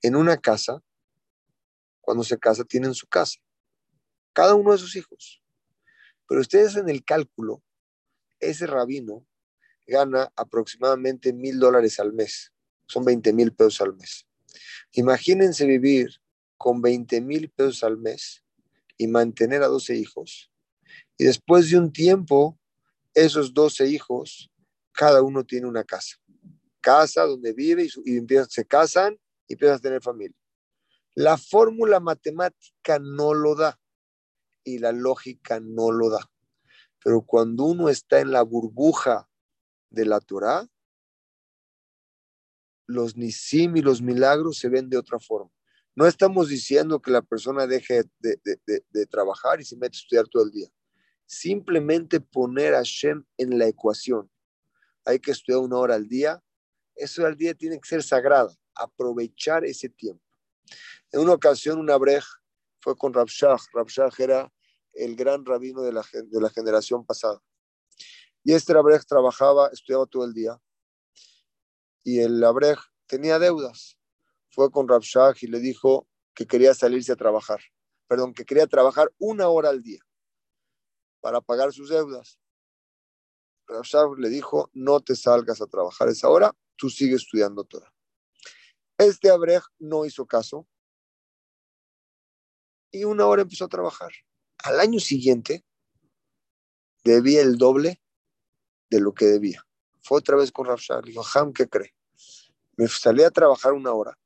en una casa. Cuando se casa, tienen su casa. Cada uno de sus hijos. Pero ustedes en el cálculo, ese rabino gana aproximadamente mil dólares al mes. Son 20 mil pesos al mes. Imagínense vivir con 20 mil pesos al mes y mantener a 12 hijos. Y después de un tiempo, esos 12 hijos, cada uno tiene una casa. Casa donde vive y, se casan y empiezan a tener familia. La fórmula matemática no lo da y la lógica no lo da. Pero cuando uno está en la burbuja de la Torah, los nisim y los milagros se ven de otra forma. No estamos diciendo que la persona deje de, trabajar y se mete a estudiar todo el día. Simplemente poner a Shem en la ecuación. Hay que estudiar una hora al día. Eso al día tiene que ser sagrado. Aprovechar ese tiempo. En una ocasión, una brej fue con Rabshah. Rabshah era el gran rabino de la, de la generación pasada. Y este Rabrej trabajaba, estudiaba todo el día y el Abrej tenía deudas. Fue con Rabshah y le dijo que quería salirse a trabajar. Perdón, que quería trabajar una hora al día para pagar sus deudas. Rabshah le dijo, no te salgas a trabajar esa hora, tú sigues estudiando toda. Este Abrej no hizo caso y una hora empezó a trabajar. Al año siguiente debía el doble de lo que debía. Fue otra vez con Rafshah. Le dijo, Ham, ¿qué cree? Me salí a trabajar una hora.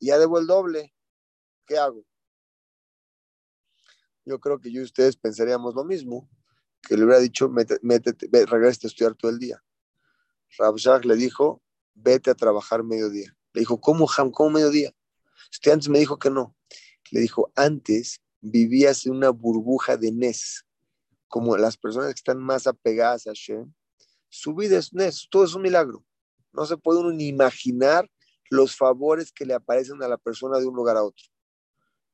Ya debo el doble. ¿Qué hago? Yo creo que yo y ustedes pensaríamos lo mismo. Que le hubiera dicho, métete, regresa a estudiar todo el día. Rafshah le dijo, vete a trabajar mediodía. Le dijo, ¿cómo, Ham? ¿Cómo mediodía? Usted antes me dijo que no. Le dijo, antes vivías en una burbuja de Nes, como las personas que están más apegadas a Shem, su vida es Nes, todo es un milagro. No se puede uno ni imaginar los favores que le aparecen a la persona de un lugar a otro.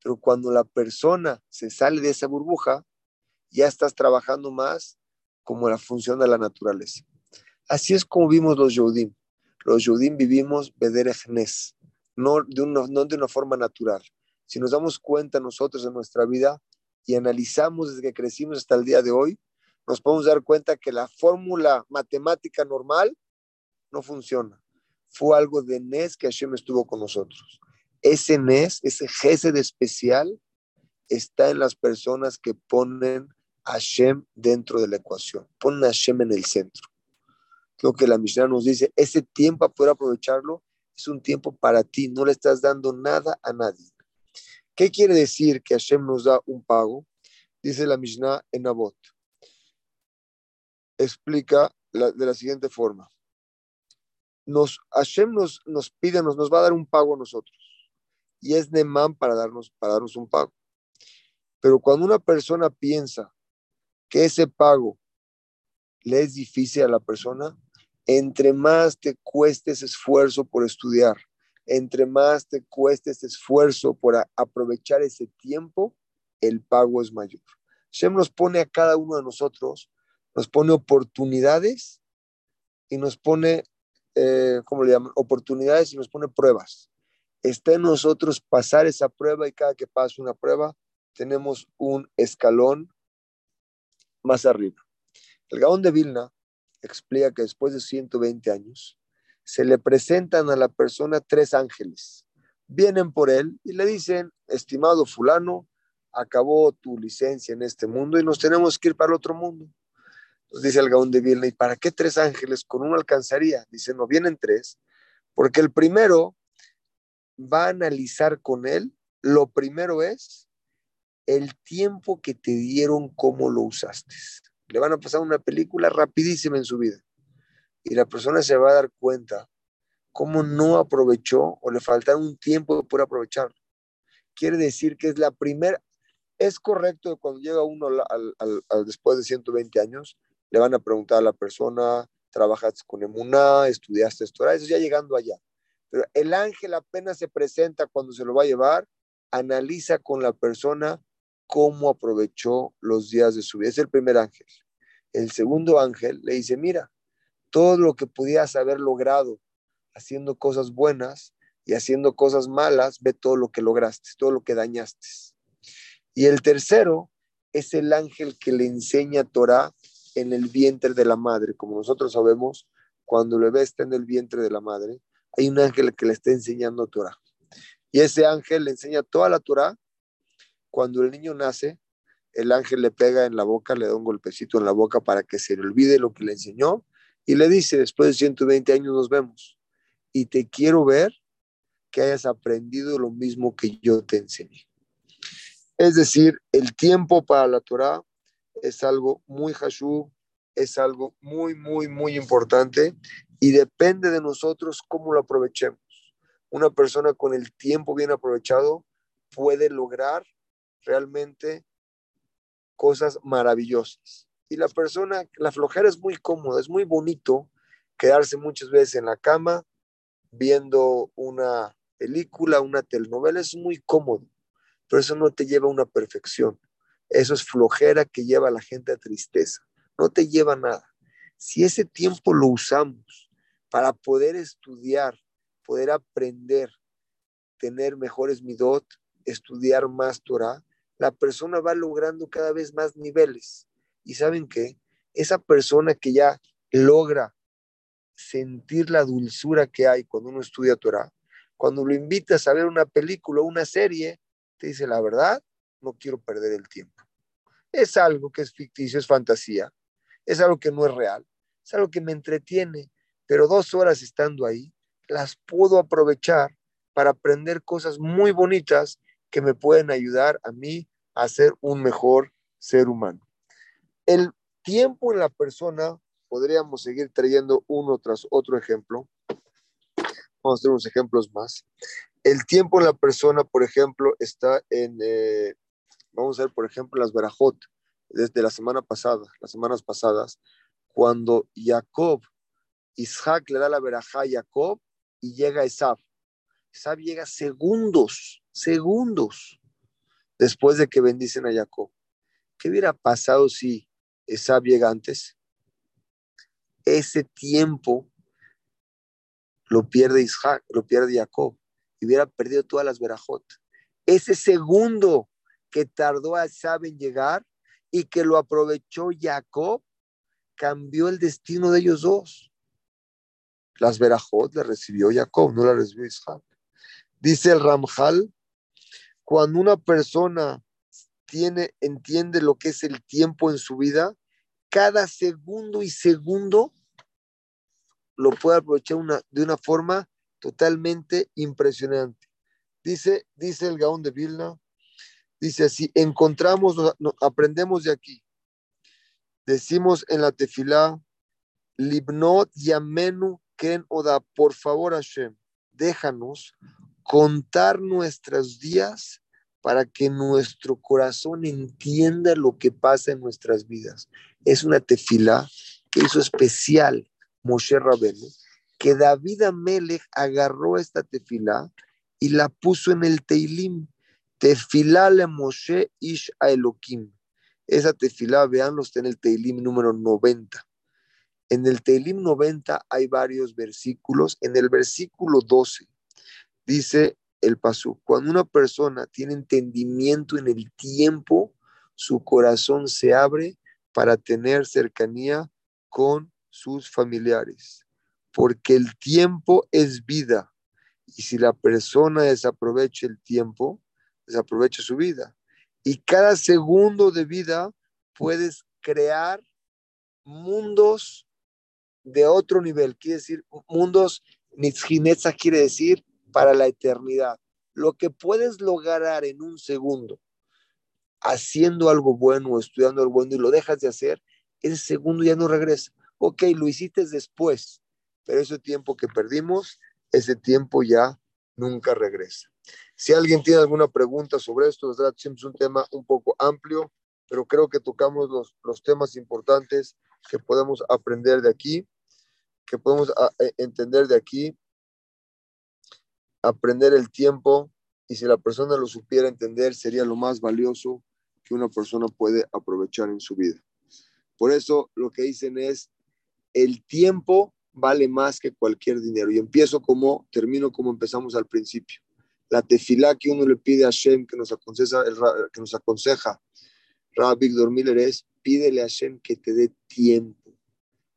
Pero cuando la persona se sale de esa burbuja, ya estás trabajando más como la función de la naturaleza. Así es como vimos los Yodim. Los Yodim vivimos Bederech Nes, no de, no de una forma natural. Si nos damos cuenta nosotros en nuestra vida y analizamos desde que crecimos hasta el día de hoy, nos podemos dar cuenta que la fórmula matemática normal no funciona. Fue algo de Nes que Hashem estuvo con nosotros. Ese Nes, ese jefe de especial, está en las personas que ponen a Hashem dentro de la ecuación, ponen a Hashem en el centro. Lo que la Mishnah nos dice, ese tiempo para poder aprovecharlo es un tiempo para ti, no le estás dando nada a nadie. ¿Qué quiere decir que Hashem nos da un pago? Dice la Mishnah en Abot explica de la siguiente forma. Nos, Hashem nos, nos pide, nos, nos va a dar un pago a nosotros. Y es Neman para darnos, para darnos un pago. Pero cuando una persona piensa que ese pago le es difícil a la persona, entre más te cueste ese esfuerzo por estudiar, entre más te cueste ese esfuerzo por aprovechar ese tiempo, el pago es mayor. Hashem nos pone a cada uno de nosotros nos pone oportunidades y nos pone, eh, ¿cómo le llaman? Oportunidades y nos pone pruebas. Está en nosotros pasar esa prueba y cada que pasa una prueba tenemos un escalón más arriba. El Gaón de Vilna explica que después de 120 años se le presentan a la persona tres ángeles. Vienen por él y le dicen, estimado fulano, acabó tu licencia en este mundo y nos tenemos que ir para el otro mundo dice el Gaón de Vilna, ¿y para qué tres ángeles? Con uno alcanzaría. Dice, no, vienen tres, porque el primero va a analizar con él, lo primero es el tiempo que te dieron, cómo lo usaste. Le van a pasar una película rapidísima en su vida. Y la persona se va a dar cuenta cómo no aprovechó o le faltaron un tiempo por aprovecharlo. Quiere decir que es la primera, es correcto cuando llega uno al, después de 120 años, le van a preguntar a la persona trabajaste con Emuná, estudiaste Torah, eso ya llegando allá. Pero el ángel apenas se presenta cuando se lo va a llevar, analiza con la persona cómo aprovechó los días de su vida. Es el primer ángel. El segundo ángel le dice, mira, todo lo que pudieras haber logrado haciendo cosas buenas y haciendo cosas malas, ve todo lo que lograste, todo lo que dañaste. Y el tercero es el ángel que le enseña Torah en el vientre de la madre. Como nosotros sabemos, cuando el bebé está en el vientre de la madre, hay un ángel que le está enseñando Torah. Y ese ángel le enseña toda la Torah. Cuando el niño nace, el ángel le pega en la boca, le da un golpecito en la boca para que se le olvide lo que le enseñó y le dice, después de 120 años nos vemos y te quiero ver que hayas aprendido lo mismo que yo te enseñé. Es decir, el tiempo para la Torah es algo muy hashub, es algo muy, muy, muy importante y depende de nosotros cómo lo aprovechemos. Una persona con el tiempo bien aprovechado puede lograr realmente cosas maravillosas. Y la persona, la flojera es muy cómoda, es muy bonito quedarse muchas veces en la cama viendo una película, una telenovela, es muy cómodo pero eso no te lleva a una perfección. Eso es flojera que lleva a la gente a tristeza. No te lleva nada. Si ese tiempo lo usamos para poder estudiar, poder aprender, tener mejores midot, estudiar más Torah, la persona va logrando cada vez más niveles. Y saben qué? Esa persona que ya logra sentir la dulzura que hay cuando uno estudia Torah, cuando lo invitas a ver una película o una serie, te dice la verdad, no quiero perder el tiempo. Es algo que es ficticio, es fantasía, es algo que no es real, es algo que me entretiene, pero dos horas estando ahí, las puedo aprovechar para aprender cosas muy bonitas que me pueden ayudar a mí a ser un mejor ser humano. El tiempo en la persona, podríamos seguir trayendo uno tras otro ejemplo. Vamos a hacer unos ejemplos más. El tiempo en la persona, por ejemplo, está en, eh, vamos a ver, por ejemplo, las Berajot, desde la semana pasada, las semanas pasadas, cuando Jacob, Isaac le da la verajá a Jacob y llega Esab. Esab llega segundos, segundos después de que bendicen a Jacob. ¿Qué hubiera pasado si Esab llega antes? Ese tiempo lo pierde Isaac, lo pierde Jacob y hubiera perdido todas las verajot. Ese segundo que tardó a Sab en llegar y que lo aprovechó Jacob, cambió el destino de ellos dos. Las verajot le recibió Jacob, no la recibió Isaac. Dice el Ramjal, cuando una persona tiene, entiende lo que es el tiempo en su vida, cada segundo y segundo lo puede aprovechar una, de una forma totalmente impresionante. Dice, dice el Gaón de Vilna, dice así, encontramos, aprendemos de aquí. Decimos en la tefilá, Libnot Yamenu Ken Oda, por favor Hashem, déjanos contar nuestros días para que nuestro corazón entienda lo que pasa en nuestras vidas. Es una tefilá que hizo especial Moshe Rabenu que David Amelech agarró esta tefilá y la puso en el Teilim. Tefilá le Moshe Ish a Elohim. Esa tefilá, veanlo, está en el Teilim número 90. En el Teilim 90 hay varios versículos. En el versículo 12 dice el pasú, cuando una persona tiene entendimiento en el tiempo, su corazón se abre para tener cercanía con sus familiares porque el tiempo es vida. Y si la persona desaprovecha el tiempo, desaprovecha su vida. Y cada segundo de vida puedes crear mundos de otro nivel. Quiere decir, mundos, Nitzginetza quiere decir para la eternidad. Lo que puedes lograr en un segundo, haciendo algo bueno estudiando algo bueno y lo dejas de hacer, ese segundo ya no regresa. Ok, lo hiciste después, pero ese tiempo que perdimos, ese tiempo ya nunca regresa. Si alguien tiene alguna pregunta sobre esto, es un tema un poco amplio, pero creo que tocamos los, los temas importantes que podemos aprender de aquí. que podemos ah, eh, entender de aquí, aprender el tiempo, y si la persona lo supiera entender, sería lo más valioso que una persona puede aprovechar en su vida. Por eso lo que dicen es, el tiempo vale más que cualquier dinero. Y empiezo como, termino como empezamos al principio. La tefilá que uno le pide a Hashem, que nos aconseja, que nos aconseja Rabbi Miller es, pídele a Hashem que te dé tiempo.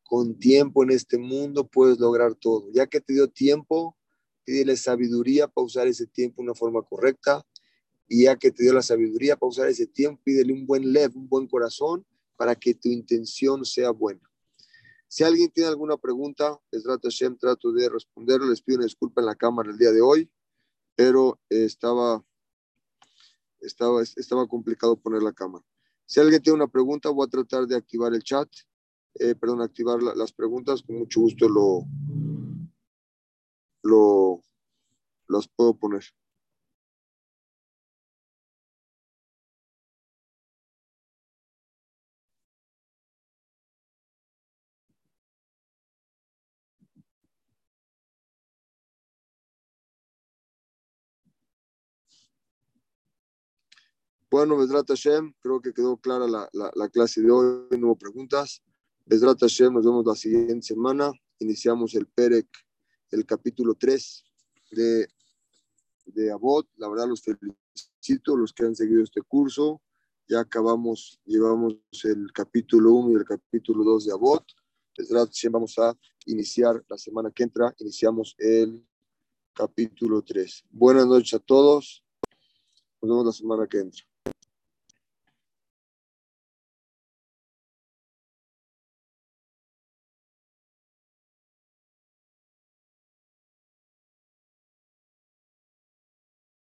Con tiempo en este mundo puedes lograr todo. Ya que te dio tiempo, pídele sabiduría para usar ese tiempo de una forma correcta. Y ya que te dio la sabiduría para usar ese tiempo, pídele un buen lev, un buen corazón, para que tu intención sea buena. Si alguien tiene alguna pregunta, les trato, Hashem, trato de responder. Les pido una disculpa en la cámara el día de hoy, pero estaba, estaba, estaba complicado poner la cámara. Si alguien tiene una pregunta, voy a tratar de activar el chat, eh, perdón, activar las preguntas. Con mucho gusto lo, lo, las puedo poner. Bueno, Besrat Hashem, creo que quedó clara la, la, clase de hoy, no hubo preguntas. Besrat Hashem, nos vemos la siguiente semana. Iniciamos el Perek, el capítulo 3 de, de Abot. La verdad, los felicito, los que han seguido este curso. Ya acabamos, llevamos el capítulo 1 y el capítulo 2 de Abot. Besrat Hashem, vamos a iniciar la semana que entra. Iniciamos el capítulo 3. Buenas noches a todos. Nos vemos la semana que entra.